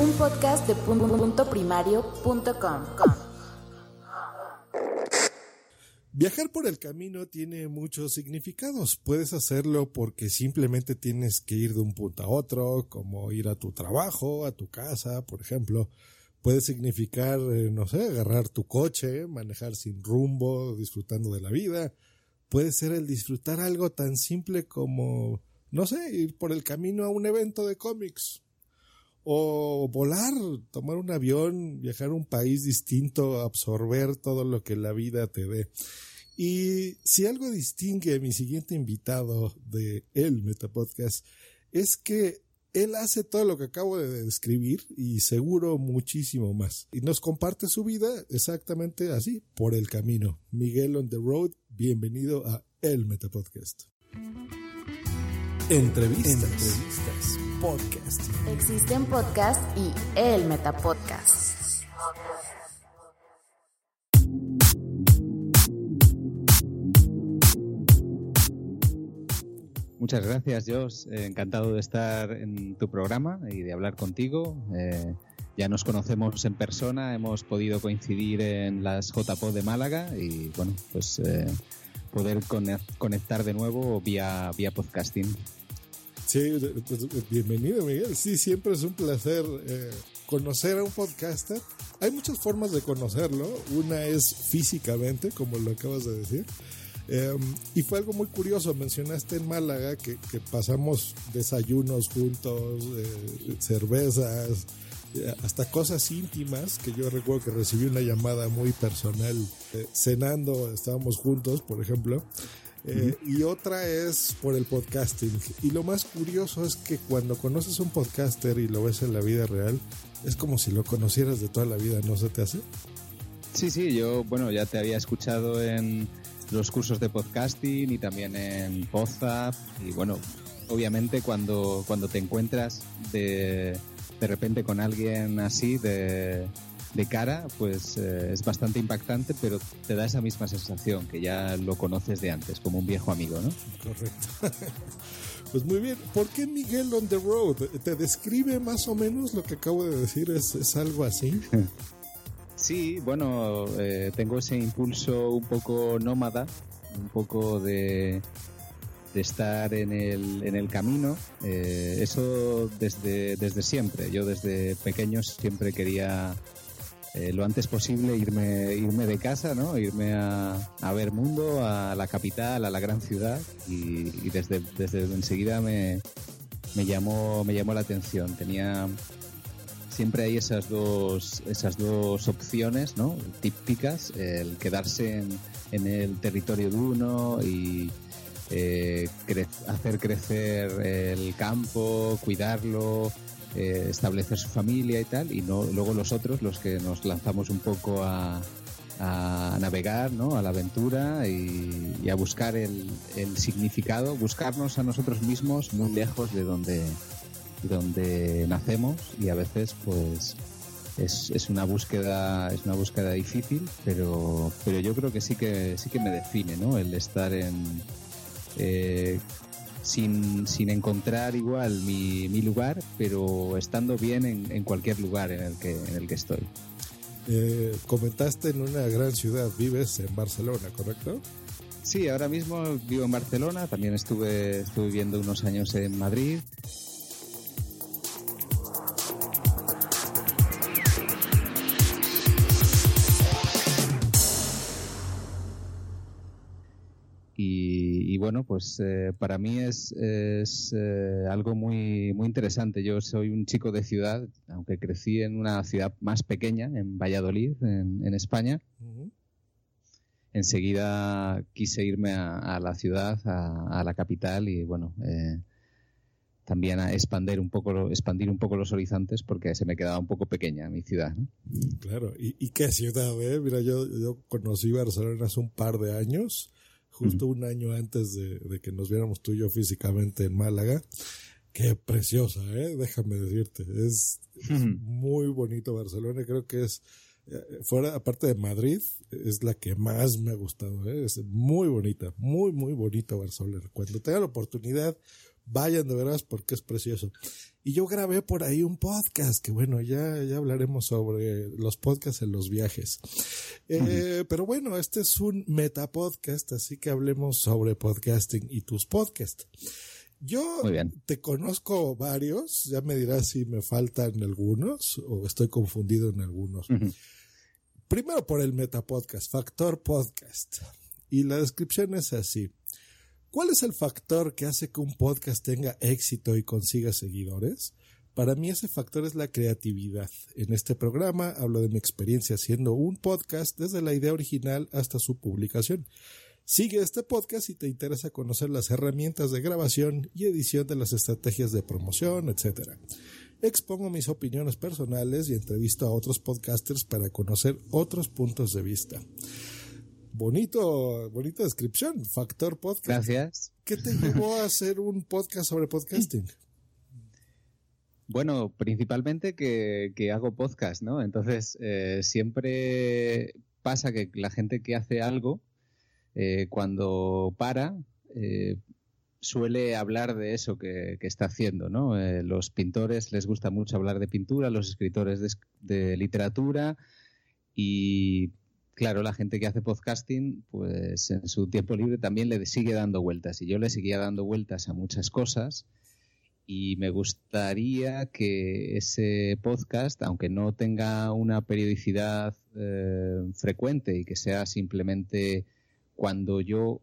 un podcast de punto primario.com. Viajar por el camino tiene muchos significados. Puedes hacerlo porque simplemente tienes que ir de un punto a otro, como ir a tu trabajo, a tu casa, por ejemplo. Puede significar, eh, no sé, agarrar tu coche, manejar sin rumbo, disfrutando de la vida. Puede ser el disfrutar algo tan simple como, no sé, ir por el camino a un evento de cómics. O volar, tomar un avión, viajar a un país distinto, absorber todo lo que la vida te dé. Y si algo distingue a mi siguiente invitado de el Metapodcast es que él hace todo lo que acabo de describir y seguro muchísimo más. Y nos comparte su vida exactamente así, por el camino. Miguel on the road, bienvenido a El Metapodcast. Entrevistas. Entrevistas. Podcast. Existen podcasts y el Metapodcast. Muchas gracias, Josh. Eh, encantado de estar en tu programa y de hablar contigo. Eh, ya nos conocemos en persona, hemos podido coincidir en las JPO de Málaga y bueno, pues eh, poder conectar de nuevo vía, vía podcasting. Sí, bienvenido Miguel. Sí, siempre es un placer conocer a un podcaster. Hay muchas formas de conocerlo. Una es físicamente, como lo acabas de decir. Em, y fue algo muy curioso, mencionaste en Málaga que, pasamos desayunos juntos, eh, cervezas, eh, hasta cosas íntimas, que yo recuerdo que recibí una llamada muy personal eh, cenando, estábamos juntos, por ejemplo. Y otra es por el podcasting. Y lo más curioso es que cuando conoces un podcaster y lo ves en la vida real, es como si lo conocieras de toda la vida, ¿no se te hace? Sí, sí, yo, bueno, ya te había escuchado en, los cursos de podcasting y también en WhatsApp y bueno, obviamente cuando, cuando te encuentras de, de repente con alguien así de, de cara, pues eh, es bastante impactante, pero te da esa misma sensación que ya lo conoces de antes, como un viejo amigo, ¿no? Correcto. Pues muy bien, ¿por qué Miguel on the road? ¿Te describe más o menos lo que acabo de decir? ¿Es, es algo así? Sí, bueno, eh, tengo ese impulso un poco nómada, un poco de, de estar en el, en el camino. Eh, eso desde, desde siempre. Yo desde pequeño siempre quería eh, lo antes posible irme, irme de casa, ¿no? Irme a, a, ver mundo, a la capital, a la gran ciudad y, desde, desde enseguida me, me, llamó, me llamó la atención. Tenía siempre hay esas dos, esas dos opciones ¿no? típicas, el quedarse en, el territorio de uno y eh, hacer crecer el campo, cuidarlo, eh, establecer su familia y tal, y no, luego los otros, los que nos lanzamos un poco a, a navegar, ¿no? a la aventura y, a buscar el, significado, buscarnos a nosotros mismos muy lejos de donde, donde nacemos y a veces pues es, es, una búsqueda es una búsqueda difícil pero pero yo creo que sí que sí que me define no el estar en eh, sin, sin encontrar igual mi, mi, lugar pero estando bien en, en, cualquier lugar en el que en el que estoy eh, comentaste en una gran ciudad vives en Barcelona correcto Sí, ahora mismo vivo en Barcelona, también estuve, estuve viviendo unos años en Madrid. Bueno, pues eh, para mí es, es eh, algo muy, muy interesante. Yo soy un chico de ciudad, aunque crecí en una ciudad más pequeña, en Valladolid, en, en España enseguida quise irme a, a la ciudad, a, a, la capital y bueno, eh, también a expandir un poco, expandir un poco los horizontes porque se me quedaba un poco pequeña mi ciudad. ¿no? Claro, ¿Y, ¿Y, qué ciudad, eh? Mira, yo, yo conocí Barcelona hace un par de años, justo uh -huh. un año antes de, de, que nos viéramos tú y yo físicamente en Málaga. Qué preciosa, ¿eh? Déjame decirte. Es, uh -huh. es muy bonito Barcelona. Creo que es fuera, aparte de Madrid, es la que más me ha gustado. ¿eh? Es muy bonita, muy, muy bonita Barcelona. Cuando tengan la oportunidad, vayan de veras porque es precioso. Y yo grabé por ahí un podcast, que bueno, ya, ya hablaremos sobre los podcasts en los viajes. Eh. Pero bueno, este es un metapodcast, así que hablemos sobre podcasting y tus podcasts. Yo te conozco varios, ya me dirás si me faltan algunos o estoy confundido en algunos. Uh -huh. Primero por el Metapodcast, Factor Podcast. Y la descripción es así. ¿Cuál es el factor que hace que un podcast tenga éxito y consiga seguidores? Para mí ese factor es la creatividad. En este programa hablo de mi experiencia haciendo un podcast desde la idea original hasta su publicación. Sigue este podcast si te interesa conocer las herramientas de grabación y edición de las estrategias de promoción, etc. Expongo mis opiniones personales y entrevisto a otros podcasters para conocer otros puntos de vista. Bonito, bonita descripción, Factor Podcast. Gracias. ¿Qué te llevó a hacer un podcast sobre podcasting? Bueno, principalmente que, que hago podcast, ¿no? Entonces, eh, siempre pasa que la gente que hace algo, eh, cuando para, eh, suele hablar de eso que, que está haciendo, ¿no? Los pintores les gusta mucho hablar de pintura, los escritores de, de, literatura y, claro, la gente que hace podcasting, pues en su tiempo libre también le sigue dando vueltas y yo le seguía dando vueltas a muchas cosas y me gustaría que ese podcast, aunque no tenga una periodicidad eh, frecuente y que sea simplemente cuando yo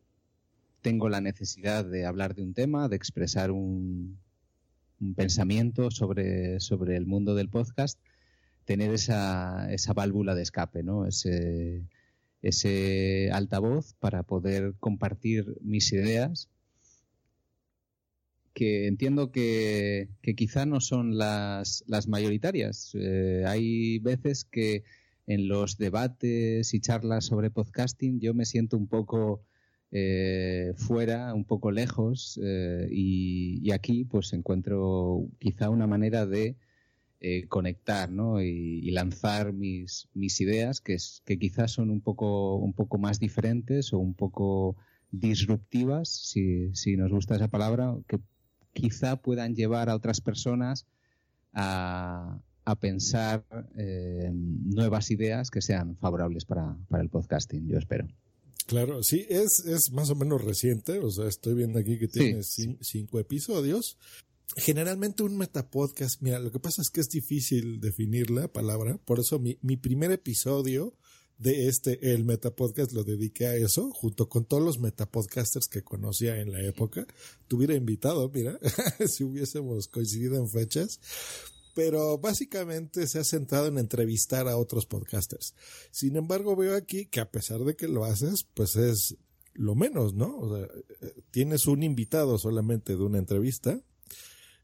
tengo la necesidad de hablar de un tema, de expresar un, un pensamiento sobre, sobre, el mundo del podcast, tener esa, esa válvula de escape, ¿no? Ese, ese altavoz para poder compartir mis ideas que entiendo que, que quizá no son las, las mayoritarias. Eh, hay veces que en los debates y charlas sobre podcasting yo me siento un poco eh, fuera, un poco lejos eh, y, y, aquí pues encuentro quizá una manera de eh, conectar ¿no? y, y, lanzar mis, mis ideas que, es, que quizás son un poco, un poco más diferentes o un poco disruptivas, si, si nos gusta esa palabra, que quizá puedan llevar a otras personas a, a pensar eh, nuevas ideas que sean favorables para, para, el podcasting, yo espero. Claro, sí, es, es más o menos reciente, o sea, estoy viendo aquí que tiene sí, cinco episodios. Generalmente un metapodcast, mira, lo que pasa es que es difícil definir la palabra, por eso mi, mi primer episodio de este, el Metapodcast, lo dediqué a eso, junto con todos los Metapodcasters que conocía en la época. Tuviera invitado, mira, si hubiésemos coincidido en fechas. Pero básicamente se ha centrado en entrevistar a otros podcasters. Sin embargo, veo aquí que a pesar de que lo haces, pues es lo menos, ¿no? O sea, tienes un invitado solamente de una entrevista,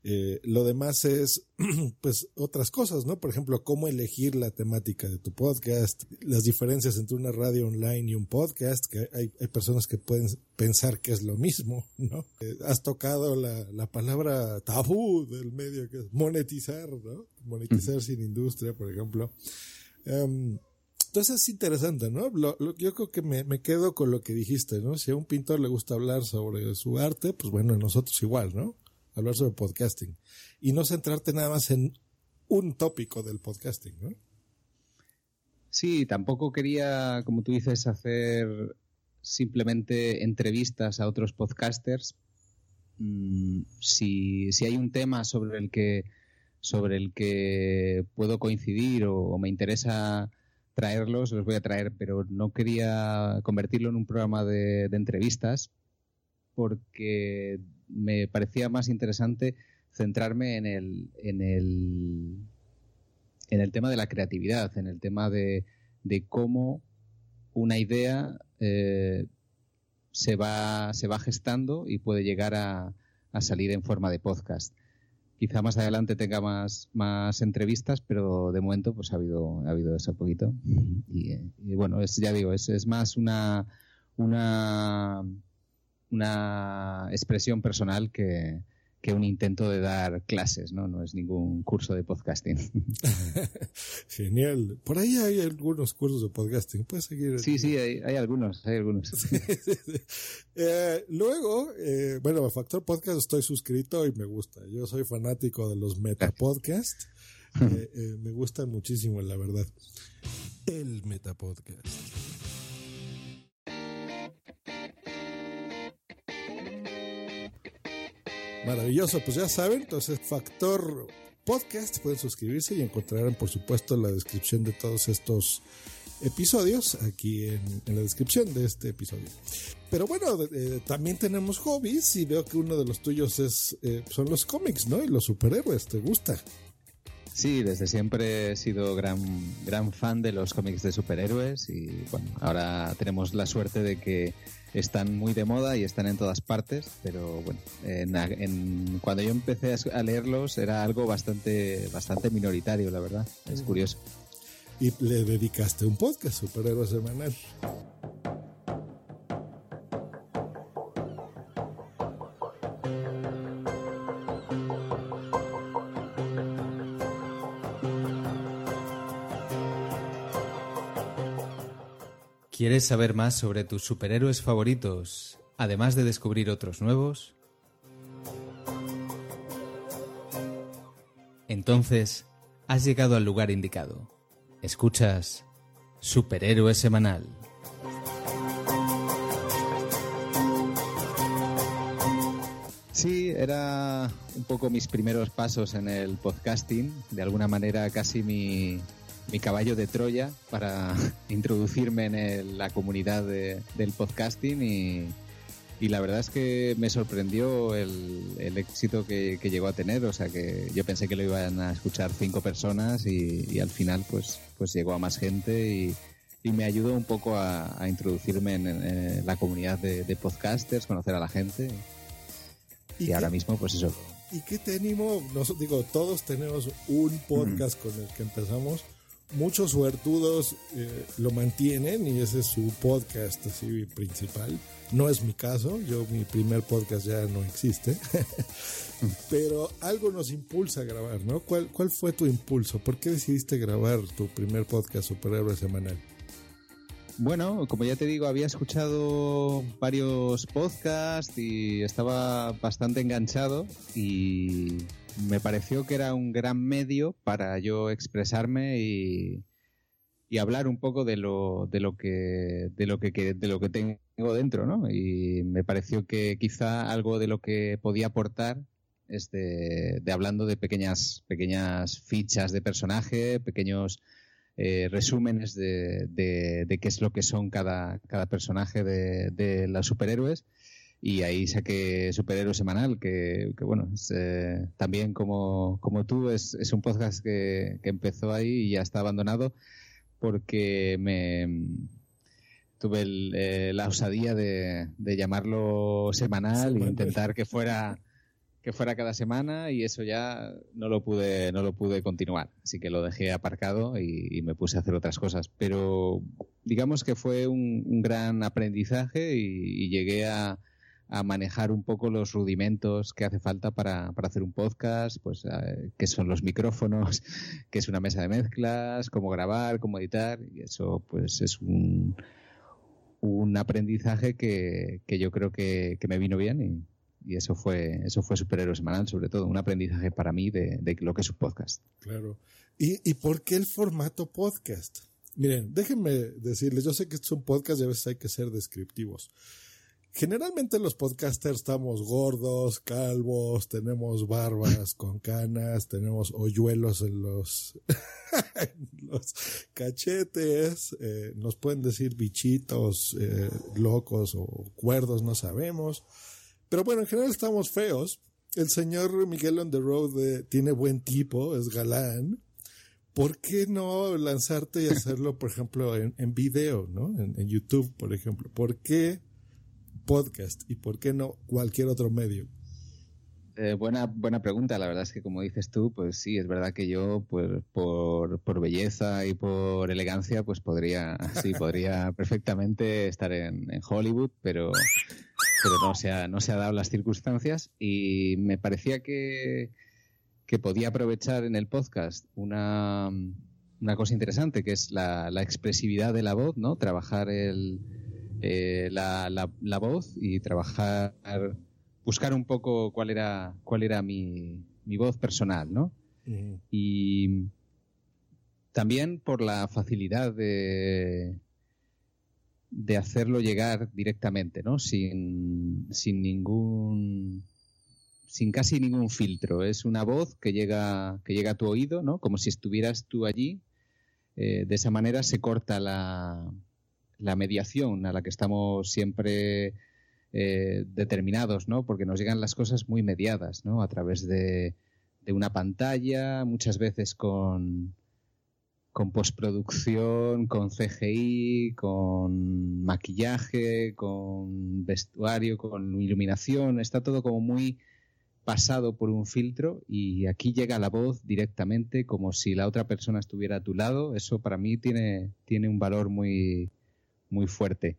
eh, lo demás es, pues, otras cosas, ¿no? Por ejemplo, cómo elegir la temática de tu podcast, las diferencias entre una radio online y un podcast, que hay, hay personas que pueden pensar que es lo mismo, ¿no? Eh, has tocado la, la, palabra tabú del medio, que es monetizar, ¿no? Monetizar mm. sin industria, por ejemplo. Um, entonces es interesante, ¿no? Lo, lo, yo creo que me, me, quedo con lo que dijiste, ¿no? Si a un pintor le gusta hablar sobre su arte, pues bueno, nosotros igual, ¿no? Hablar sobre podcasting y no centrarte nada más en un tópico del podcasting, ¿no? Sí, tampoco quería, como tú dices, hacer simplemente entrevistas a otros podcasters, mm, si, si, hay un tema sobre el que sobre el que puedo coincidir o, me interesa traerlos, los voy a traer, pero no quería convertirlo en un programa de, de entrevistas porque me parecía más interesante centrarme en el, en el, en el tema de la creatividad, en el tema de, de cómo una idea eh, se, va, se va gestando y puede llegar a, a, salir en forma de podcast. Quizá más adelante tenga más, más entrevistas, pero de momento pues ha habido, ha habido eso poquito. Y, bueno, es, ya digo, es, es más una, una, una expresión personal que, que un intento de dar clases, ¿no? No es ningún curso de podcasting. Genial. Por ahí hay algunos cursos de podcasting. Puedes seguir. Sí, sí, hay, hay algunos, hay algunos. eh, luego, eh, bueno, a Factor Podcast estoy suscrito y me gusta. Yo soy fanático de los Meta Podcast. Eh, eh, me gustan muchísimo, la verdad. El Meta Maravilloso, pues ya saben, entonces Factor Podcast, pueden suscribirse y encontrarán por supuesto la descripción de todos estos episodios aquí en, en la descripción de este episodio. Pero bueno, eh, también tenemos hobbies y veo que uno de los tuyos es eh, son los cómics, ¿no? Y los superhéroes, ¿te gusta? Sí, desde siempre he sido gran, gran fan de los cómics de superhéroes y bueno, ahora tenemos la suerte de que están muy de moda y están en todas partes, pero bueno, en, en, cuando yo empecé a leerlos era algo bastante, bastante minoritario, la verdad, es curioso. Y le dedicaste un podcast, Superhéroes Semanal. ¿Quieres saber más sobre tus superhéroes favoritos, además de descubrir otros nuevos? Entonces, has llegado al lugar indicado. Escuchas Superhéroe Semanal. Sí, era un poco mis primeros pasos en el podcasting, de alguna manera casi mi, mi caballo de Troya para introducirme en el, la comunidad de, del podcasting y, y, la verdad es que me sorprendió el, el éxito que, que, llegó a tener. O sea que yo pensé que lo iban a escuchar cinco personas y, y al final pues, pues llegó a más gente y, y me ayudó un poco a, a introducirme en, en, la comunidad de, de, podcasters, conocer a la gente. Y, ahora mismo pues eso. ¿Y qué te animo? Nos, digo, todos tenemos un podcast mm. con el que empezamos muchos suertudos eh, lo mantienen y ese es su podcast principal. No es mi caso, yo mi primer podcast ya no existe, pero algo nos impulsa a grabar, ¿no? ¿Cuál, ¿Cuál fue tu impulso? ¿Por qué decidiste grabar tu primer podcast Superhéroe Semanal? Bueno, como ya te digo, había escuchado varios podcasts y estaba bastante enganchado y me pareció que era un gran medio para yo expresarme y, y hablar un poco de lo, de lo que de lo que, de lo que tengo dentro, ¿no? Y me pareció que quizá algo de lo que podía aportar es de, hablando de pequeñas pequeñas fichas de personaje, pequeños eh, resúmenes de, de, de, qué es lo que son cada, cada personaje de, de los superhéroes y ahí saqué Superhéroe Semanal, que, que bueno, es, eh, también como, como tú, es, es un podcast que, que, empezó ahí y ya está abandonado porque me tuve el, eh, la osadía de, de llamarlo semanal e intentar que fuera que fuera cada semana y eso ya no lo pude no lo pude continuar. Así que lo dejé aparcado y, y me puse a hacer otras cosas. Pero digamos que fue un, un gran aprendizaje y, y llegué a, a manejar un poco los rudimentos que hace falta para, para hacer un podcast, pues eh, son los micrófonos, qué es una mesa de mezclas, cómo grabar, cómo editar, y eso pues es un, un aprendizaje que, que yo creo que, que, me vino bien y, y, eso fue eso fue Superhéroe Semanal, sobre todo, un aprendizaje para mí de, de lo que es un podcast. Claro. ¿Y, ¿Y por qué el formato podcast? Miren, déjenme decirles, yo sé que es un podcast y a veces hay que ser descriptivos. Generalmente los podcasters estamos gordos, calvos, tenemos barbas con canas, tenemos hoyuelos en los, cachetes, eh, nos pueden decir bichitos, eh, locos o cuerdos, no sabemos. Pero bueno, en general estamos feos. El señor Miguel on the road eh, tiene buen tipo, es galán. ¿Por qué no lanzarte y hacerlo, por ejemplo, en, video, ¿no? En YouTube, por ejemplo. ¿Por qué podcast y por qué no cualquier otro medio? Eh, buena, buena pregunta. La verdad es que como dices tú, pues sí, es verdad que yo, pues, por, por belleza y por elegancia, pues podría, sí, podría perfectamente estar en, en Hollywood, pero, pero no se ha, no se ha dado las circunstancias y me parecía que, que podía aprovechar en el podcast una, una cosa interesante, que es la, la expresividad de la voz, ¿no? Trabajar el, eh, la, la, la, voz y trabajar, buscar un poco cuál era, cuál era mi, mi voz personal, ¿no? Y también por la facilidad de, de hacerlo llegar directamente, ¿no? Sin, sin ningún sin casi ningún filtro. Es una voz que llega, que llega a tu oído, ¿no? Como si estuvieras tú allí. Eh, de esa manera se corta la, la mediación a la que estamos siempre eh, determinados, ¿no? Porque nos llegan las cosas muy mediadas, ¿no? A través de, de una pantalla, muchas veces con, con postproducción, con CGI, con maquillaje, con vestuario, con iluminación, está todo como muy pasado por un filtro y aquí llega la voz directamente como si la otra persona estuviera a tu lado. Eso para mí tiene, tiene un valor muy, muy fuerte.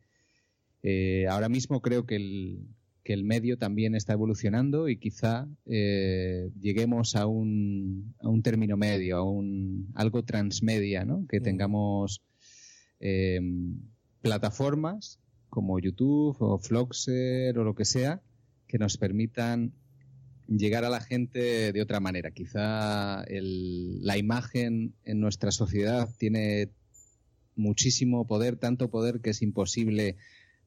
Eh, ahora mismo creo que el, que el medio también está evolucionando y quizá eh, lleguemos a un, a un término medio, a un algo transmedia, ¿no? Que tengamos eh, plataformas como YouTube o Floxer o lo que sea que nos permitan llegar a la gente de otra manera. Quizá el, la imagen en nuestra sociedad tiene muchísimo poder, tanto poder que es imposible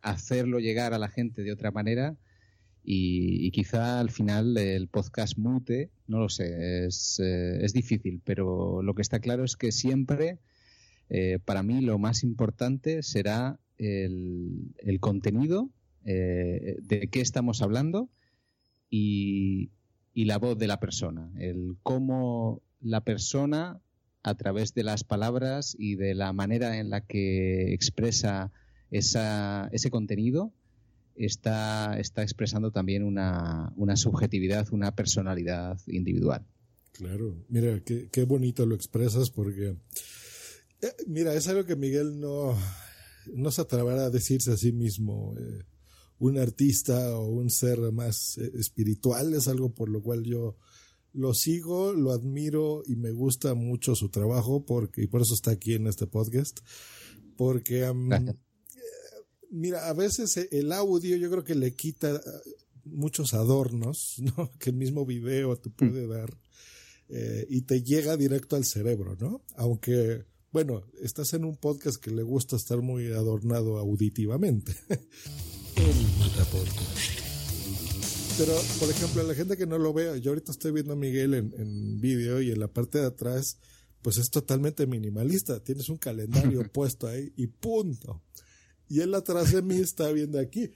hacerlo llegar a la gente de otra manera. Y, y quizá al final el podcast mute, no lo sé, es, eh, es difícil, pero lo que está claro es que siempre, eh, para mí, lo más importante será el, el contenido, eh, de qué estamos hablando y, y la voz de la persona, el cómo la persona a través de las palabras y de la manera en la que expresa esa, ese contenido, está, está expresando también una, una subjetividad, una personalidad individual. Claro, mira, qué, qué bonito lo expresas porque, eh, mira, es algo que Miguel no, no se atreverá a decirse a sí mismo. Eh, un artista o un ser más eh, espiritual es algo por lo cual yo lo sigo, lo admiro y me gusta mucho su trabajo porque y por eso está aquí en este podcast porque um, mira a veces el audio yo creo que le quita muchos adornos no que el mismo video te puede dar eh, y te llega directo al cerebro no aunque bueno estás en un podcast que le gusta estar muy adornado auditivamente pero, por ejemplo, la gente que no lo vea, yo ahorita estoy viendo a Miguel en, en vídeo y en la parte de atrás, pues es totalmente minimalista. Tienes un calendario puesto ahí y punto. Y él atrás de mí está viendo aquí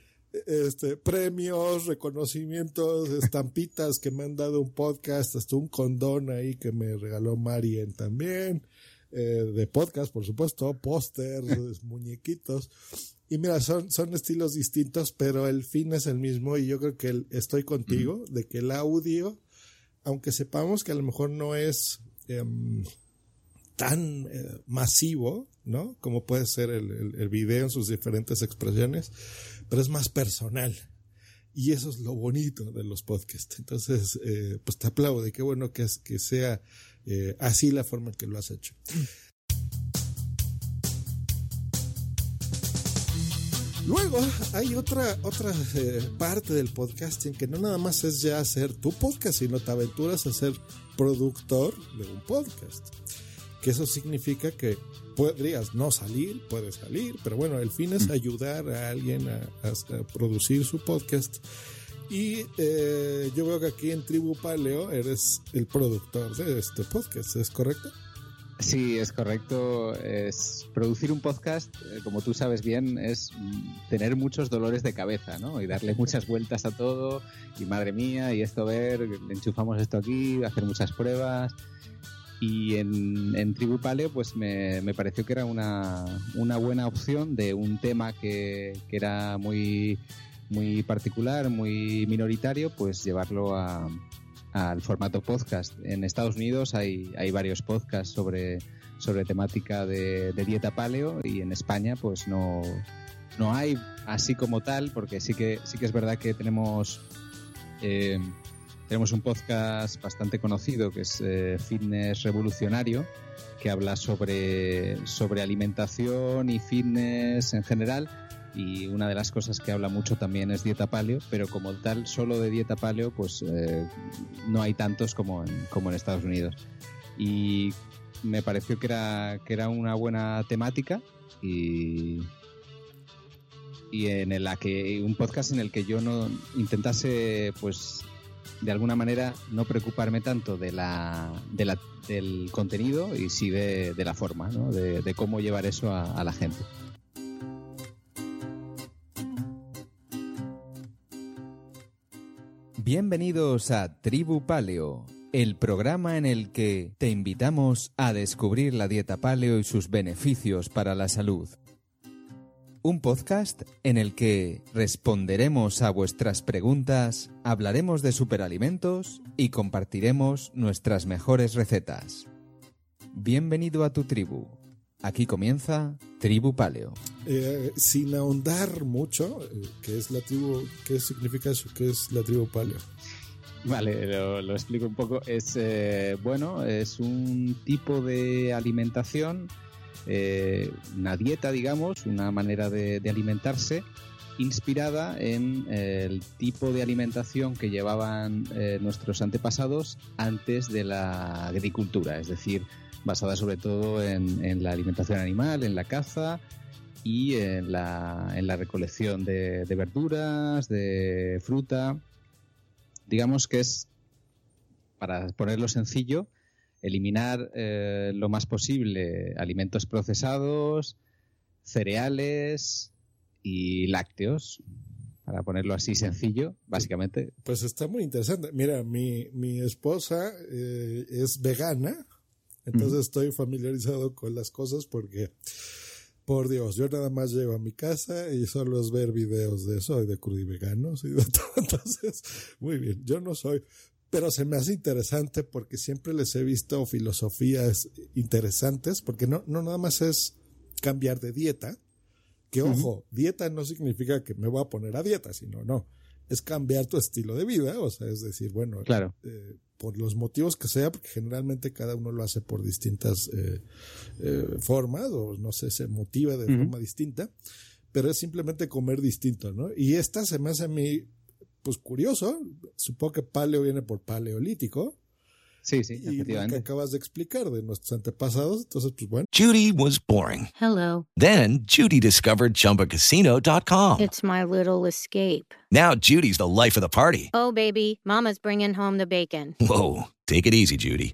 este premios, reconocimientos, estampitas que me han dado un podcast, hasta un condón ahí que me regaló Marien también, eh, de podcast, por supuesto, pósters, muñequitos. Y mira, son, son estilos distintos, pero el fin es el mismo y yo creo que el, estoy contigo de que el audio, aunque sepamos que a lo mejor no es eh, tan eh, masivo, ¿no? Como puede ser el, el, el, video en sus diferentes expresiones, pero es más personal. Y eso es lo bonito de los podcasts. Entonces, eh, pues te aplaudo y qué bueno que, es, que sea eh, así la forma en que lo has hecho. Luego hay otra, otra eh, parte del podcasting que no nada más es ya hacer tu podcast, sino te aventuras a ser productor de un podcast. que eso significa que podrías no salir, puedes salir, pero bueno, el fin es ayudar a alguien a, producir su podcast. Y eh, yo veo que aquí en Tribu Paleo eres el productor de este podcast, ¿es correcto? Sí, es correcto. Es producir un podcast, eh, como tú sabes bien, es tener muchos dolores de cabeza, ¿no? Y darle muchas vueltas a todo. Y madre mía, y esto ver, enchufamos esto aquí, hacer muchas pruebas. Y en, en Tribu Paleo, pues me, me, pareció que era una, una buena opción de un tema que, que era muy, muy particular, muy minoritario, pues llevarlo a, al formato podcast. En Estados Unidos hay, hay varios podcasts sobre, sobre temática de, dieta paleo y en España pues no, no hay así como tal, porque sí que, sí que es verdad que tenemos, eh, tenemos un podcast bastante conocido que es eh, Fitness Revolucionario, que habla sobre, sobre alimentación y fitness en general y una de las cosas que habla mucho también es dieta paleo, pero como tal, solo de dieta paleo, pues eh, no hay tantos como en, como en Estados Unidos. Y me pareció que era, que era una buena temática y, y en la que un podcast en el que yo no intentase, pues, de alguna manera no preocuparme tanto de la, de la del contenido y sí de, de la forma, ¿no? de, de, cómo llevar eso a la gente. Bienvenidos a Tribu Paleo, el programa en el que te invitamos a descubrir la dieta paleo y sus beneficios para la salud. Un podcast en el que responderemos a vuestras preguntas, hablaremos de superalimentos y compartiremos nuestras mejores recetas. Bienvenido a tu tribu. Aquí comienza Tribu Paleo. Eh, sin ahondar mucho, eh, ¿qué es la tribu? ¿Qué significa eso? ¿Qué es la tribu Paleo? Vale, lo, explico un poco. Es eh, bueno, es un tipo de alimentación, una dieta, digamos, una manera de, alimentarse inspirada en el tipo de alimentación que llevaban nuestros antepasados antes de la agricultura, es decir, basada sobre todo en, la alimentación animal, en la caza y en la, en la recolección de, verduras, de fruta. Digamos que es, para ponerlo sencillo, eliminar eh, lo más posible alimentos procesados, cereales y lácteos, para ponerlo así sencillo, básicamente. Pues está muy interesante. Mira, mi, mi esposa eh, es vegana, entonces estoy familiarizado con las cosas porque, por Dios, yo nada más llego a mi casa y solo es ver videos de eso y de crudiveganos y de todo. Entonces, muy bien, yo no soy, pero se me hace interesante porque siempre les he visto filosofías interesantes, porque no, no nada más es cambiar de dieta, que ojo, dieta no significa que me voy a poner a dieta, sino no, es cambiar tu estilo de vida, o sea, es decir, bueno, claro. Eh, por los motivos que sea, porque generalmente cada uno lo hace por distintas eh, eh, formas, o no sé, se motiva de forma distinta, pero es simplemente comer distinto, ¿no? Y esta se me hace a mí, pues curioso, supongo que paleo viene por paleolítico, Sí, sí, y lo que acabas de explicar de nuestros antepasados, entonces pues bueno. Judy was boring. Hello. Then Judy discovered chumbacasino.com. It's my little escape. Now Judy's the life of the party. Oh baby, mama's bringing home the bacon. Whoa, take it easy, Judy.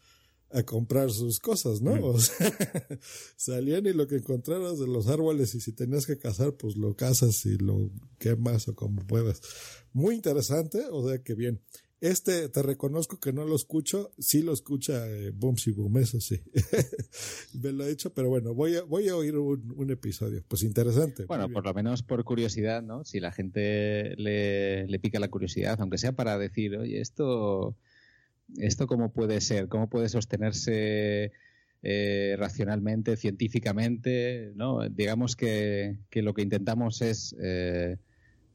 a comprar sus cosas, ¿no? O sea, salían y lo que encontraras de los árboles y si tenías que cazar, pues lo cazas y lo quemas o como puedas. Muy interesante, o sea que bien. Este, te reconozco que no lo escucho, sí lo escucha eh, Boom y Boom, eso sí. Me lo he dicho, pero bueno, voy a, voy a oír un, episodio. Pues interesante. Bueno, por lo menos por curiosidad, ¿no? Si la gente le, le pica la curiosidad, aunque sea para decir, oye, esto ¿Esto cómo puede ser? ¿Cómo puede sostenerse eh, racionalmente, científicamente? ¿no? Digamos que, lo que intentamos es eh,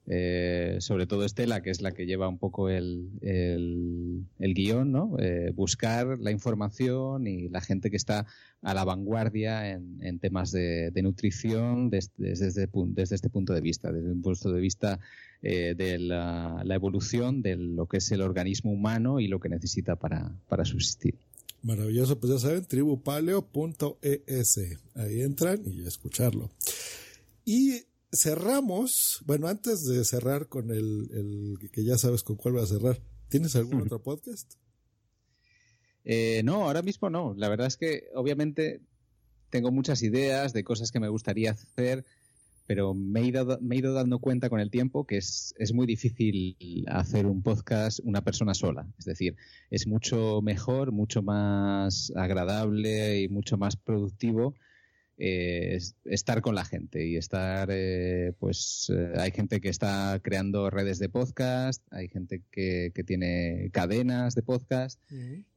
eh, sobre todo Estela, que es la que lleva un poco el, el, guion, ¿no? Eh, buscar la información y la gente que está a la vanguardia en, temas de, nutrición desde, desde, desde, este punto de vista, desde un punto de vista eh, de la, evolución de lo que es el organismo humano y lo que necesita para, para subsistir. Maravilloso, pues ya saben, tribupaleo.es. Ahí entran y escucharlo. Y cerramos, bueno, antes de cerrar con el, que ya sabes con cuál va a cerrar, ¿tienes algún otro podcast? Eh, no, ahora mismo no. La verdad es que obviamente tengo muchas ideas de cosas que me gustaría hacer, pero me he ido, me he ido dando cuenta con el tiempo que es, es muy difícil hacer un podcast una persona sola. Es decir, es mucho mejor, mucho más agradable y mucho más productivo eh, estar con la gente y estar, eh, pues eh, hay gente que está creando redes de podcast, hay gente que, que tiene cadenas de podcast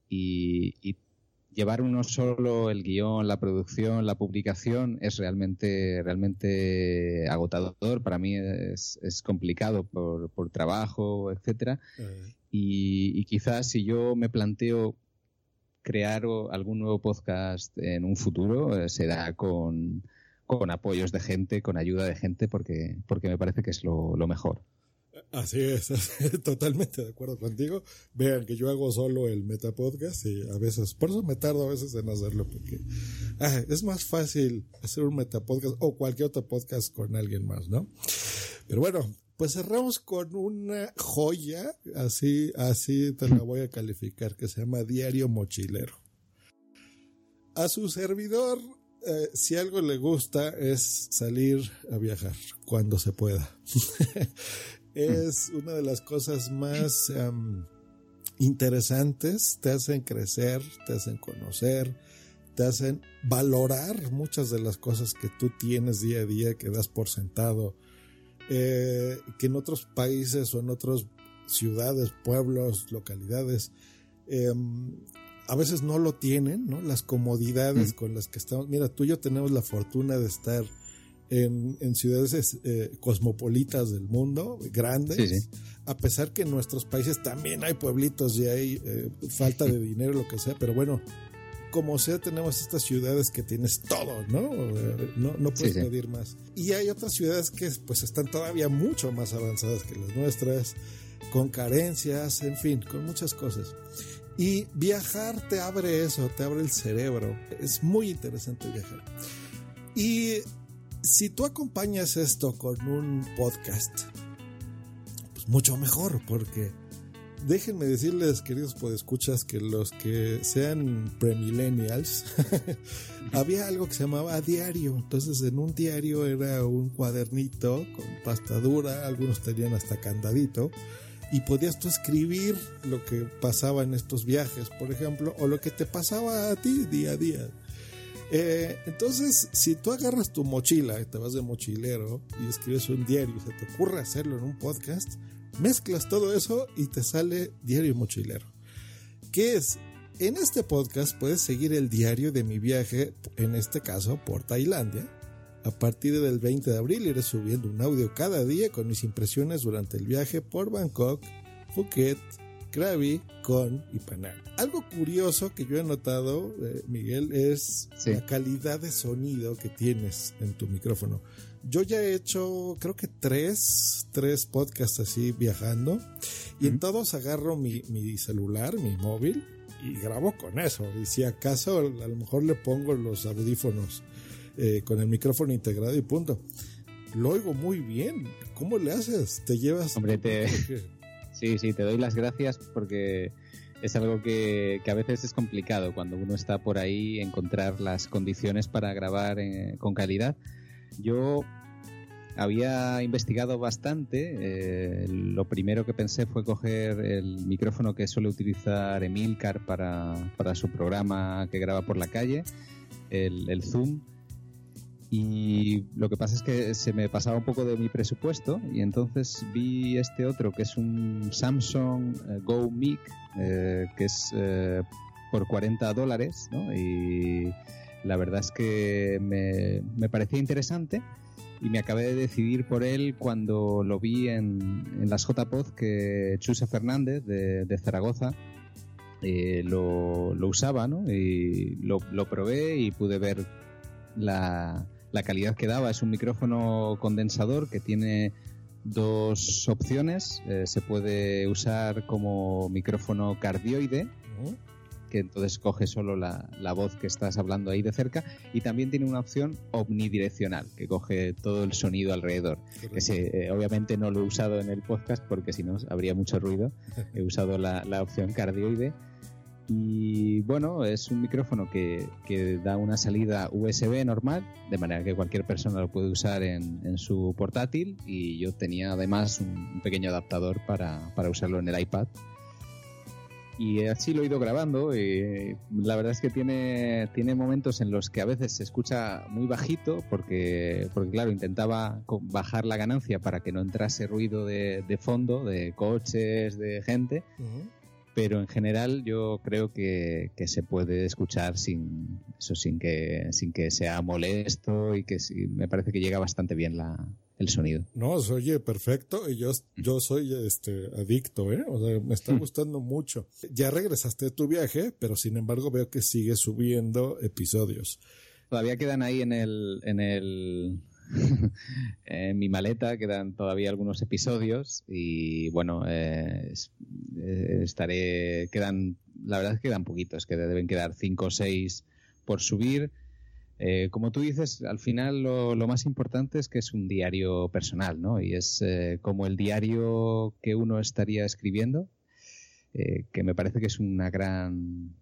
y, llevar uno solo el guion, la producción, la publicación es realmente, realmente agotador. Para mí es, es complicado por, por trabajo, etcétera. y, y quizás si yo me planteo crear algún nuevo podcast en un futuro eh, será con, con, apoyos de gente, con ayuda de gente, porque, porque me parece que es lo, mejor. Así es, totalmente de acuerdo contigo. Vean que yo hago solo el metapodcast y a veces, por eso me tardo a veces en hacerlo, porque es más fácil hacer un metapodcast o cualquier otro podcast con alguien más, ¿no? Pero bueno, pues cerramos con una joya, así, así te la voy a calificar, que se llama Diario Mochilero. A su servidor, eh, si algo le gusta es salir a viajar cuando se pueda. es una de las cosas más em, interesantes, te hacen crecer, te hacen conocer, te hacen valorar muchas de las cosas que tú tienes día a día, que das por sentado eh, que en otros países o en otras ciudades, pueblos, localidades, em, a veces no lo tienen, ¿no? Las comodidades con las que estamos. Mira, tú y yo tenemos la fortuna de estar en, ciudades eh, cosmopolitas del mundo, grandes, a pesar que en nuestros países también hay pueblitos y hay eh, falta de dinero, lo que sea, pero bueno, como sea, tenemos estas ciudades que tienes todo, ¿no? No, no puedes pedir más. Y hay otras ciudades que pues están todavía mucho más avanzadas que las nuestras, con carencias, en fin, con muchas cosas. Y viajar te abre eso, te abre el cerebro. Es muy interesante viajar. Y si tú acompañas esto con un podcast, pues mucho mejor, porque déjenme decirles, queridos podescuchas, que los que sean premillennials, había algo que se llamaba diario. Entonces, en un diario era un cuadernito con pasta dura, algunos tenían hasta candadito, y podías tú escribir lo que pasaba en estos viajes, por ejemplo, o lo que te pasaba a ti día a día. Eh, entonces, si tú agarras tu mochila y te vas de mochilero y escribes un diario y se te ocurre hacerlo en un podcast, Mezclas todo eso y te sale Diario Mochilero. ¿Qué es? En este podcast puedes seguir el diario de mi viaje, en este caso por Tailandia. A partir del 20 de abril iré subiendo un audio cada día con mis impresiones durante el viaje por Bangkok, Phuket, Krabi, Con y Panam. Algo curioso que yo he notado, eh, Miguel, es la calidad de sonido que tienes en tu micrófono. Yo ya he hecho, creo que tres, tres podcasts así viajando. Y en todos agarro mi, celular, mi móvil, y grabo con eso. Y si acaso, a lo mejor le pongo los audífonos eh, con el micrófono integrado y punto. Lo oigo muy bien. ¿Cómo le haces? ¿Te llevas? Hombre, te... sí, sí, te doy las gracias porque es algo que, a veces es complicado cuando uno está por ahí encontrar las condiciones para grabar eh, con calidad. Yo había investigado bastante. Eh, lo primero que pensé fue coger el micrófono que suele utilizar Emilcar para, para su programa que graba por la calle, el, Zoom. Y lo que pasa es que se me pasaba un poco de mi presupuesto y entonces vi este otro que es un Samsung eh, Go Mic, eh, que es por 40 dólares, ¿no? Y la verdad es que me, me parecía interesante y me acabé de decidir por él cuando lo vi en, en las JPod que Chuse Fernández de, de Zaragoza eh, lo, lo, usaba, ¿no? Y lo, lo, probé y pude ver la, la calidad que daba. Es un micrófono condensador que tiene dos opciones. Eh, se puede usar como micrófono cardioide, que entonces coge solo la, la, voz que estás hablando ahí de cerca, y también tiene una opción omnidireccional, que coge todo el sonido alrededor. Que se, eh, obviamente no lo he usado en el podcast porque si no habría mucho ruido. He usado la, la opción cardioide. Y bueno, es un micrófono que, que, da una salida USB normal, de manera que cualquier persona lo puede usar en, en su portátil. Y yo tenía además un, pequeño adaptador para, para, usarlo en el iPad. Y así lo he ido grabando. Y la verdad es que tiene, tiene momentos en los que a veces se escucha muy bajito, porque, porque claro, intentaba bajar la ganancia para que no entrase ruido de, de fondo, de coches, de gente. Pero en general yo creo que, que, se puede escuchar sin eso sin que sin que sea molesto y que sí, me parece que llega bastante bien la, el sonido. No, se oye perfecto y yo, yo soy este adicto, ¿eh? O sea, me está gustando mucho. Ya regresaste de tu viaje, pero sin embargo veo que sigues subiendo episodios. Todavía quedan ahí en el en el en mi maleta quedan todavía algunos episodios y bueno, eh, estaré, quedan, la verdad es que quedan poquitos, que deben quedar cinco o seis por subir. Eh, como tú dices, al final lo, lo, más importante es que es un diario personal, ¿no? Y es eh, como el diario que uno estaría escribiendo, eh, que me parece que es una gran,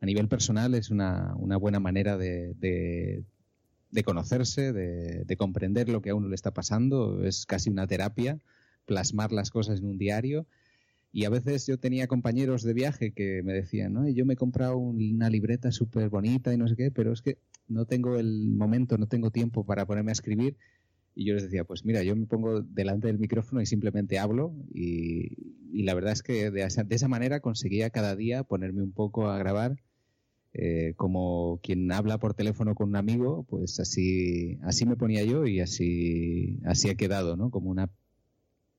a nivel personal, es una, una buena manera de, de de conocerse, de, de, comprender lo que a uno le está pasando. Es casi una terapia, plasmar las cosas en un diario. Y a veces yo tenía compañeros de viaje que me decían, ¿no? Yo me he comprado una libreta súper bonita y no sé qué, pero es que no tengo el momento, no tengo tiempo para ponerme a escribir. Y yo les decía, pues mira, yo me pongo delante del micrófono y simplemente hablo. Y, y la verdad es que de esa, de esa manera conseguía cada día ponerme un poco a grabar eh, como quien habla por teléfono con un amigo, pues así, así me ponía yo y así, así ha quedado, ¿no? Como una,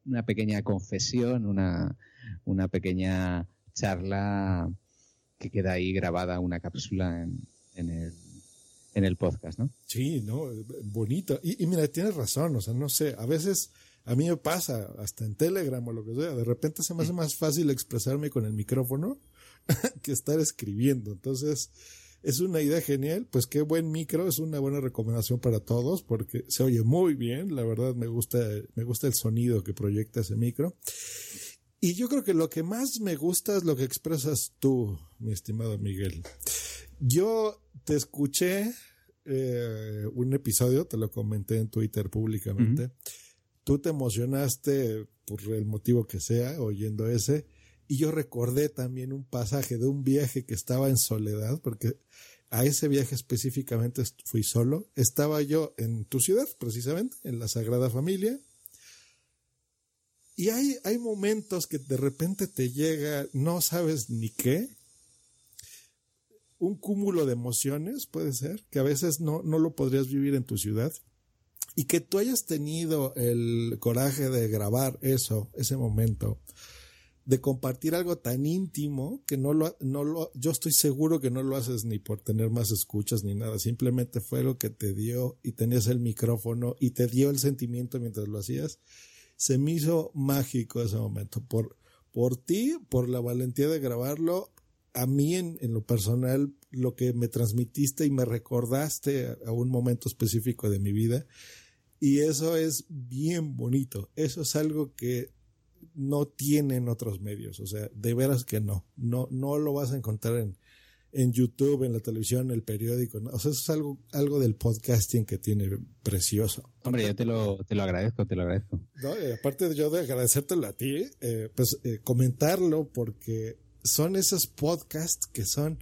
una pequeña confesión, una, una pequeña charla que queda ahí grabada, una cápsula en, en el, en el podcast, ¿no? Sí, no, bonito. Y, y, mira, tienes razón, o sea, no sé, a veces a mí me pasa, hasta en Telegram o lo que sea, de repente se me hace más fácil expresarme con el micrófono que estar escribiendo. Entonces, es una idea genial, pues qué buen micro, es una buena recomendación para todos porque se oye muy bien, la verdad me gusta, me gusta el sonido que proyecta ese micro. Y yo creo que lo que más me gusta es lo que expresas tú, mi estimado Miguel. Yo te escuché eh, un episodio, te lo comenté en Twitter públicamente. Uh -huh. Tú te emocionaste por el motivo que sea oyendo ese y yo recordé también un pasaje de un viaje que estaba en soledad, porque a ese viaje específicamente fui solo. Estaba yo en tu ciudad, precisamente, en la Sagrada Familia. Y hay, hay momentos que de repente te llega, no sabes ni qué, un cúmulo de emociones, puede ser, que a veces no, no lo podrías vivir en tu ciudad. Y que tú hayas tenido el coraje de grabar eso, ese momento, de compartir algo tan íntimo que no lo, no lo, yo estoy seguro que no lo haces ni por tener más escuchas ni nada, simplemente fue lo que te dio y tenías el micrófono y te dio el sentimiento mientras lo hacías. Se me hizo mágico ese momento por, por ti, por la valentía de grabarlo, a mí en, en lo personal, lo que me transmitiste y me recordaste a, a un momento específico de mi vida. Y eso es bien bonito. Eso es algo que no tienen otros medios, o sea, de veras que no, no, no lo vas a encontrar en, en YouTube, en la televisión, en el periódico, ¿no? o sea, eso es algo, algo del podcasting que tiene precioso. Hombre, yo te lo, te lo agradezco, te lo agradezco. No, aparte de yo de agradecértelo a ti, eh, pues eh, comentarlo porque son esos podcasts que son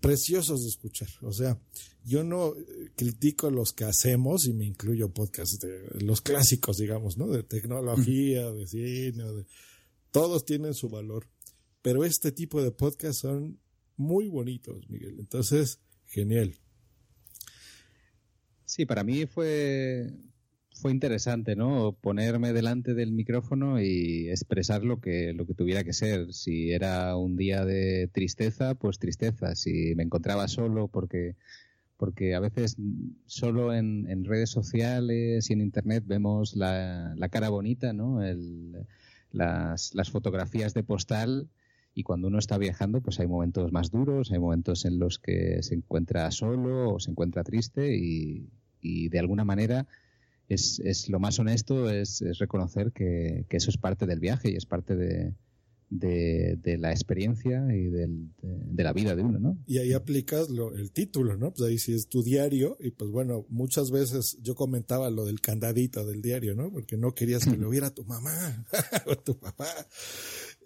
preciosos de escuchar, o sea, yo no critico los que hacemos y me incluyo podcasts de los clásicos, digamos, ¿no? De tecnología, de cine, de, todos tienen su valor. Pero este tipo de podcasts son muy bonitos, Miguel. Entonces, genial. Sí, para mí fue, fue interesante, ¿no? Ponerme delante del micrófono y expresar lo que, lo que tuviera que ser. Si era un día de tristeza, pues tristeza. Si me encontraba solo porque porque a veces solo en, en, redes sociales y en internet vemos la, la cara bonita, ¿no? El, las, las, fotografías de postal y cuando uno está viajando, pues hay momentos más duros, hay momentos en los que se encuentra solo o se encuentra triste y, y de alguna manera es, es, lo más honesto es, es reconocer que, que, eso es parte del viaje y es parte de, de, de, la experiencia y del, de, de, la vida de uno, ¿no? Y ahí aplicas lo, el título, ¿no? Pues ahí sí es tu diario y pues bueno, muchas veces yo comentaba lo del candadito del diario, ¿no? Porque no querías que lo viera tu mamá o tu papá.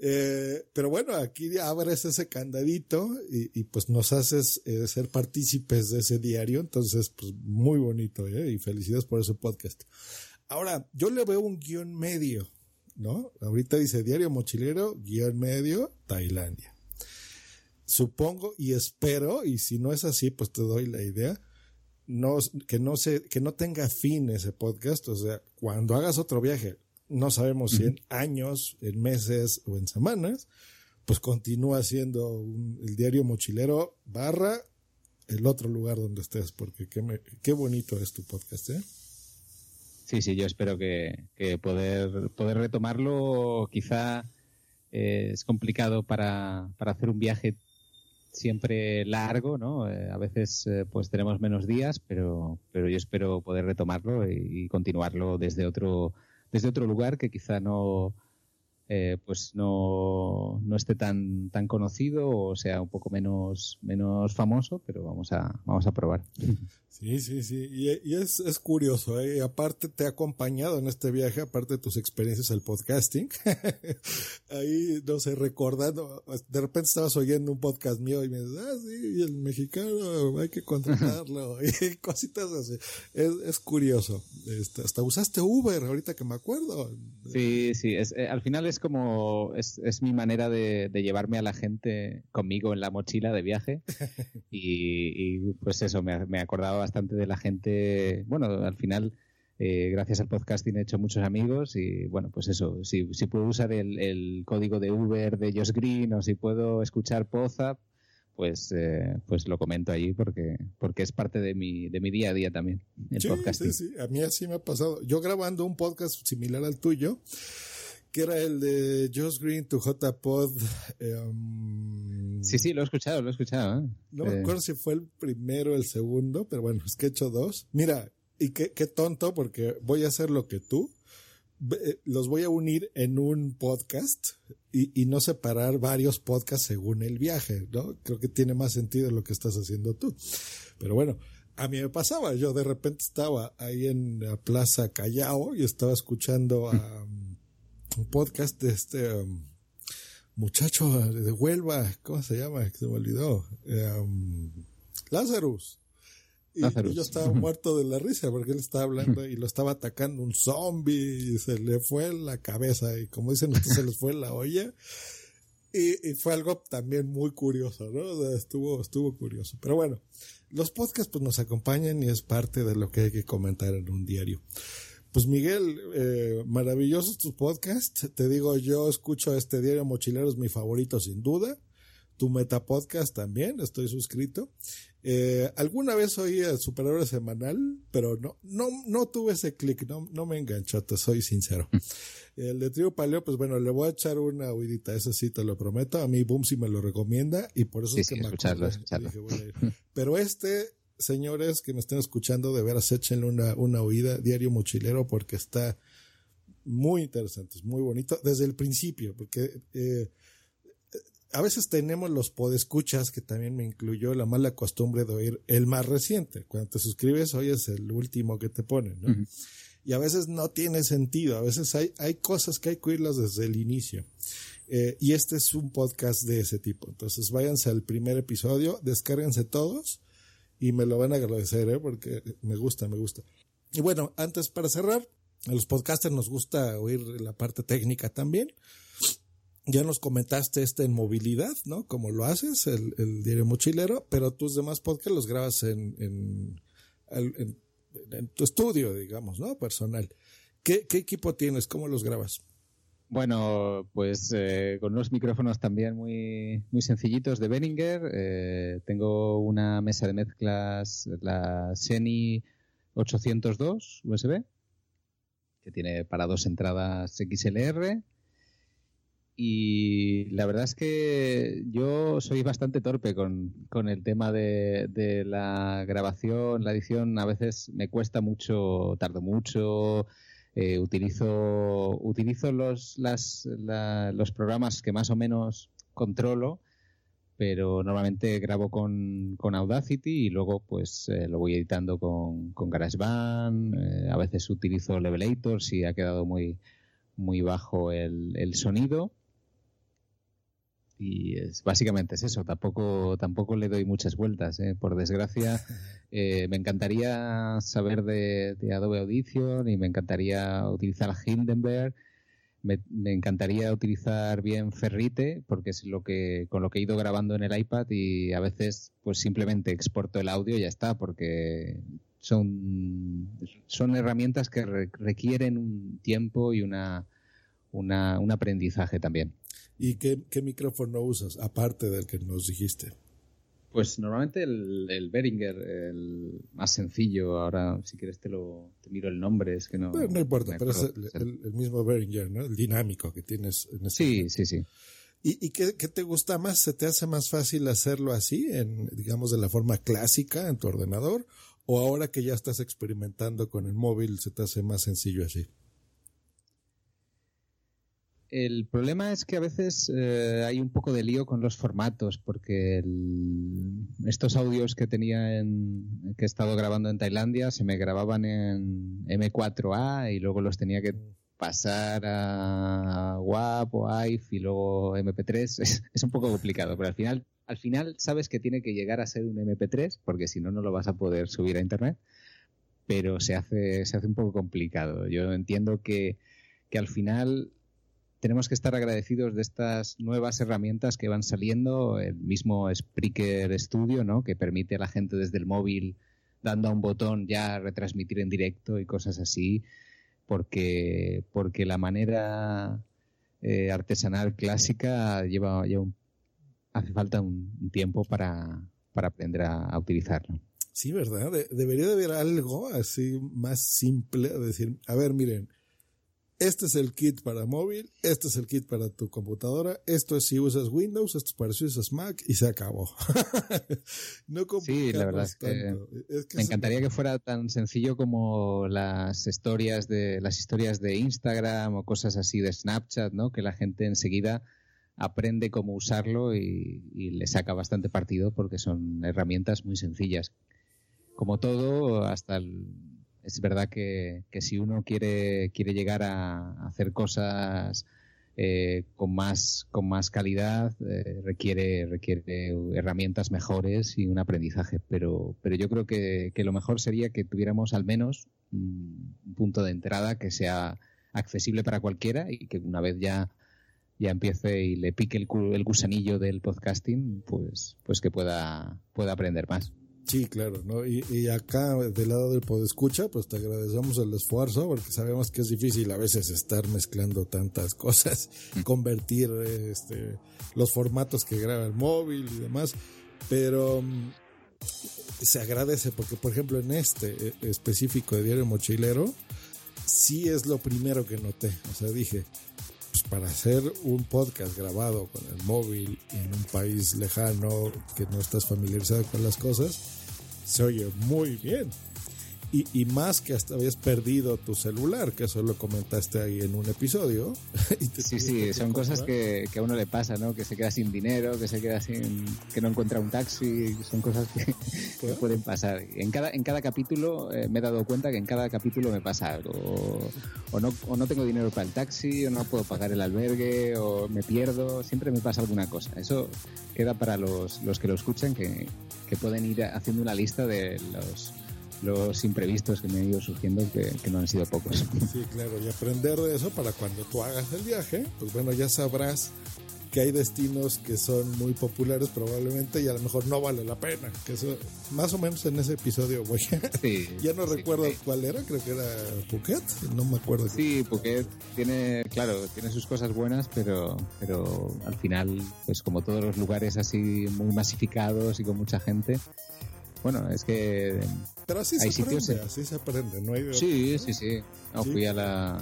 Eh, pero bueno, aquí abres ese candadito y, y pues nos haces eh, ser partícipes de ese diario, entonces pues muy bonito, ¿eh? Y felicidades por ese podcast. Ahora, yo le veo un guion medio ¿no? Ahorita dice diario mochilero, guion medio, Tailandia. Supongo y espero, y si no es así, pues te doy la idea, no, que no se, que no tenga fin ese podcast, o sea, cuando hagas otro viaje, no sabemos si en años, en meses o en semanas, pues continúa siendo un, el diario mochilero barra el otro lugar donde estés, porque qué, me, qué bonito es tu podcast, ¿eh? Sí, sí, yo espero que, que poder, poder retomarlo. Quizá eh, es complicado para, para hacer un viaje siempre largo, ¿no? Eh, a veces eh, pues tenemos menos días, pero, pero yo espero poder retomarlo y, y, continuarlo desde otro, desde otro lugar que quizá no, eh, pues no, no esté tan, tan conocido o sea un poco menos, menos famoso, pero vamos a, vamos a probar. Sí, sí, sí. Y, y es, es, curioso, ¿eh? aparte te ha acompañado en este viaje, aparte de tus experiencias al podcasting. Ahí, no sé, recordando, de repente estabas oyendo un podcast mío y me dices, ah, sí, el mexicano, hay que contratarlo, y cositas así. Es, es curioso. Este, hasta usaste Uber, ahorita que me acuerdo. Sí, sí, es, eh, al final es como, es, es mi manera de, de, llevarme a la gente conmigo en la mochila de viaje. y, y pues eso, me, me acordaba bastante de la gente. Bueno, al final, eh, gracias al podcasting he hecho muchos amigos y bueno, pues eso, si, si puedo usar el, el, código de Uber de Josh Green o si puedo escuchar Poza, pues, eh, pues lo comento allí porque, porque es parte de mi, de mi día a día también, el sí, podcasting. Sí, sí, a mí así me ha pasado. Yo grabando un podcast similar al tuyo, que era el de Josh Green, tu JPod. Um, sí, sí, lo he escuchado, lo he escuchado. ¿eh? No me acuerdo si fue el primero o el segundo, pero bueno, es que he hecho dos. Mira, y qué, qué tonto, porque voy a hacer lo que tú. Los voy a unir en un podcast y, y, no separar varios podcasts según el viaje, ¿no? Creo que tiene más sentido lo que estás haciendo tú. Pero bueno, a mí me pasaba, yo de repente estaba ahí en la Plaza Callao y estaba escuchando a un podcast de este um, muchacho de Huelva, ¿cómo se llama? Se me olvidó. Um, Lazarus. Y, y, yo estaba muerto de la risa porque él estaba hablando y lo estaba atacando un zombie y se le fue la cabeza y como dicen ustedes se les fue la olla. Y, y, fue algo también muy curioso, ¿no? O sea, estuvo, estuvo curioso. Pero bueno, los podcasts pues nos acompañan y es parte de lo que hay que comentar en un diario. Pues Miguel, eh, maravilloso tu podcast. Te digo, yo escucho este diario mochilero, es mi favorito sin duda. Tu Metapodcast también, estoy suscrito. Eh, alguna vez oí el Superhéroe Semanal, pero no, no, no tuve ese clic, no, no me enganchó, te soy sincero. El de Trio Paleo, pues bueno, le voy a echar una huidita, eso sí te lo prometo. A mí Boom sí me lo recomienda y por eso sí, es que sí, me escucharlo, escucharlo. Dije, Pero este, señores que me estén escuchando, de veras échenle una, una oída, Diario Mochilero, porque está muy interesante, es muy bonito desde el principio, porque eh, a veces tenemos los podescuchas, que también me incluyó la mala costumbre de oír el más reciente. Cuando te suscribes, oyes el último que te ponen, ¿no? Uh -huh. Y a veces no tiene sentido, a veces hay, hay cosas que hay que oírlas desde el inicio. Eh, y este es un podcast de ese tipo. Entonces váyanse al primer episodio, descárguense todos y me lo van a agradecer, ¿eh? porque me gusta, me gusta. Y bueno, antes para cerrar, a los podcasters nos gusta oír la parte técnica también. Ya nos comentaste este en movilidad, ¿no? Como lo haces, el, el diario mochilero, pero tus demás podcasts los grabas en, en, en en tu estudio, digamos, ¿no? Personal. ¿Qué, qué equipo tienes? ¿Cómo los grabas? Bueno, pues eh, con unos micrófonos también muy, muy sencillitos de Behringer. Eh, tengo una mesa de mezclas, la Seni 802 USB, que tiene para dos entradas XLR. Y la verdad es que yo soy bastante torpe con, con el tema de, de, la grabación, la edición. A veces me cuesta mucho, tardo mucho. Eh, utilizo utilizo los, las, la, los programas que más o menos controlo, pero normalmente grabo con, con Audacity y luego pues eh, lo voy editando con, con GarageBand. Eh, a veces utilizo Levelator si ha quedado muy, muy bajo el, el sonido y es, básicamente es eso. Tampoco, tampoco le doy muchas vueltas. ¿eh? Por desgracia, eh, me encantaría saber de, de, Adobe Audition y me encantaría utilizar Hindenburg. Me, me, encantaría utilizar bien Ferrite porque es lo que con lo que he ido grabando en el iPad y a veces pues simplemente exporto el audio y ya está porque son son herramientas que re, requieren un tiempo y una, una un aprendizaje también. ¿Y qué, qué, micrófono usas, aparte del que nos dijiste? Pues normalmente el, el Behringer, el más sencillo. Ahora, si quieres, te lo te miro el nombre. Es que no. Pero no importa, pero es el, el, el, mismo Behringer, ¿no? El dinámico que tienes en este Sí, momento. sí, sí. ¿Y, y qué, qué, te gusta más? ¿Se te hace más fácil hacerlo así, en, digamos, de la forma clásica en tu ordenador? ¿O ahora que ya estás experimentando con el móvil, se te hace más sencillo así? El problema es que a veces eh, hay un poco de lío con los formatos, porque el, estos audios que tenía en, que he estado grabando en Tailandia se me grababan en M4A y luego los tenía que pasar a WAP o AIF y luego MP3. Es, es un poco complicado, pero al final, al final sabes que tiene que llegar a ser un MP3, porque si no, no lo vas a poder subir a Internet, pero se hace, se hace un poco complicado. Yo entiendo que, que al final tenemos que estar agradecidos de estas nuevas herramientas que van saliendo, el mismo Spreaker Studio, ¿no? que permite a la gente desde el móvil, dando a un botón, ya retransmitir en directo y cosas así, porque, porque la manera eh, artesanal clásica lleva, lleva un, hace falta un, tiempo para, para aprender a, utilizarlo. Sí, ¿verdad? De, debería de haber algo así más simple, decir, a ver, miren, este es el kit para móvil, este es el kit para tu computadora, esto es si usas Windows, esto es para si usas Mac y se acabó. no sí, la verdad es que, es que, me encantaría se... que fuera tan sencillo como las historias de las historias de Instagram o cosas así de Snapchat, ¿no? Que la gente enseguida aprende cómo usarlo y, y le saca bastante partido porque son herramientas muy sencillas. Como todo, hasta el, es verdad que, que, si uno quiere, quiere llegar a, hacer cosas eh, con, más, con más calidad, eh, requiere, requiere herramientas mejores y un aprendizaje. Pero, pero yo creo que, que lo mejor sería que tuviéramos al menos un punto de entrada que sea accesible para cualquiera y que una vez ya ya empiece y le pique el, el gusanillo del podcasting, pues, pues que pueda, pueda aprender más. Sí, claro, ¿no? Y, y, acá del lado del podescucha, pues te agradecemos el esfuerzo porque sabemos que es difícil a veces estar mezclando tantas cosas, convertir este, los formatos que graba el móvil y demás, pero um, se agradece porque, por ejemplo, en este específico de Diario Mochilero, sí es lo primero que noté, o sea, dije, pues para hacer un podcast grabado con el móvil en un país lejano que no estás familiarizado con las cosas, se oye muy bien. Y, y, más que hasta habías perdido tu celular, que eso lo comentaste ahí en un episodio. sí, sí, son cosas que, que, a uno le pasa, ¿no? Que se queda sin dinero, que se queda sin. que no encuentra un taxi, son cosas que, que pueden pasar. En cada, en cada capítulo eh, me he dado cuenta que en cada capítulo me pasa algo. O, o, no, o no tengo dinero para el taxi, o no puedo pagar el albergue, o me pierdo, siempre me pasa alguna cosa. Eso queda para los, los que lo escuchan, que, que pueden ir haciendo una lista de los los imprevistos que me han ido surgiendo que, que, no han sido pocos. Sí, claro, y aprender de eso para cuando tú hagas el viaje, pues bueno, ya sabrás que hay destinos que son muy populares probablemente y a lo mejor no vale la pena. Que eso, más o menos en ese episodio, voy. ya no recuerdo cuál era, creo que era Phuket, no me acuerdo. Sí, Phuket tiene, claro, tiene sus cosas buenas, pero, pero al final, pues como todos los lugares así muy masificados y con mucha gente, bueno, es que pero así se aprende, así se aprende, no hay Sí, sí, sí. Fui a la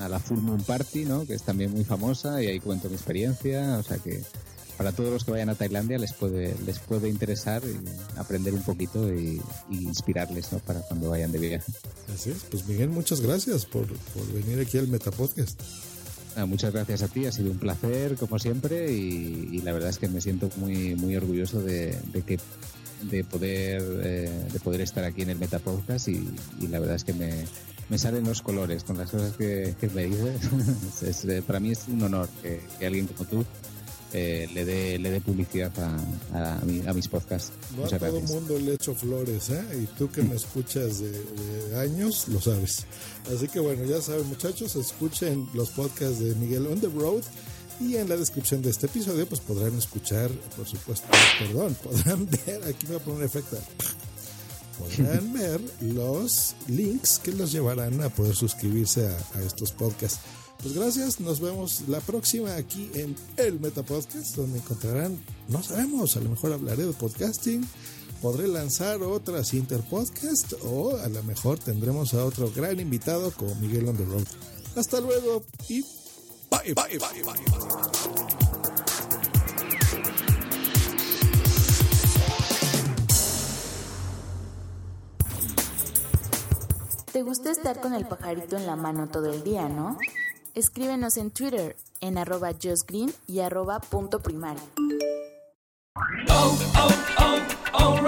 a la Full Moon Party, ¿no? Que es también muy famosa y ahí cuento mi experiencia, o sea que para todos los que vayan a Tailandia les puede les puede interesar y aprender un poquito y, inspirarles, ¿no? Para cuando vayan de viaje. Así es, pues Miguel, muchas gracias por, por venir aquí al Metapodcast. Ah, muchas gracias a ti, ha sido un placer como siempre y, la verdad es que me siento muy muy orgulloso de, que de poder eh, de poder estar aquí en el Metapodcast y, y la verdad es que me, me salen los colores con las cosas que, me dices. Eh, para mí es un honor que, alguien como tú eh, le dé le dé publicidad a, a, mis podcasts. No a todo el mundo le echo flores, ¿eh? Y tú que me escuchas de, años, lo sabes. Así que bueno, ya saben muchachos, escuchen los podcasts de Miguel On The Road. Y en la descripción de este episodio, pues podrán escuchar, por supuesto, perdón, podrán ver, aquí me voy a poner efecto podrán ver los links que los llevarán a poder suscribirse a, estos podcasts. Pues gracias, nos vemos la próxima aquí en el Meta Podcast, donde encontrarán, no sabemos, a lo mejor hablaré de podcasting, podré lanzar otras interpodcast o a lo mejor tendremos a otro gran invitado como Miguel on the road. Hasta luego y bye, bye, bye, bye. ¿Te gusta estar con el pajarito en la mano todo el día, no? Escríbenos en Twitter en arroba justgreen y arroba punto primario. Oh, oh, oh,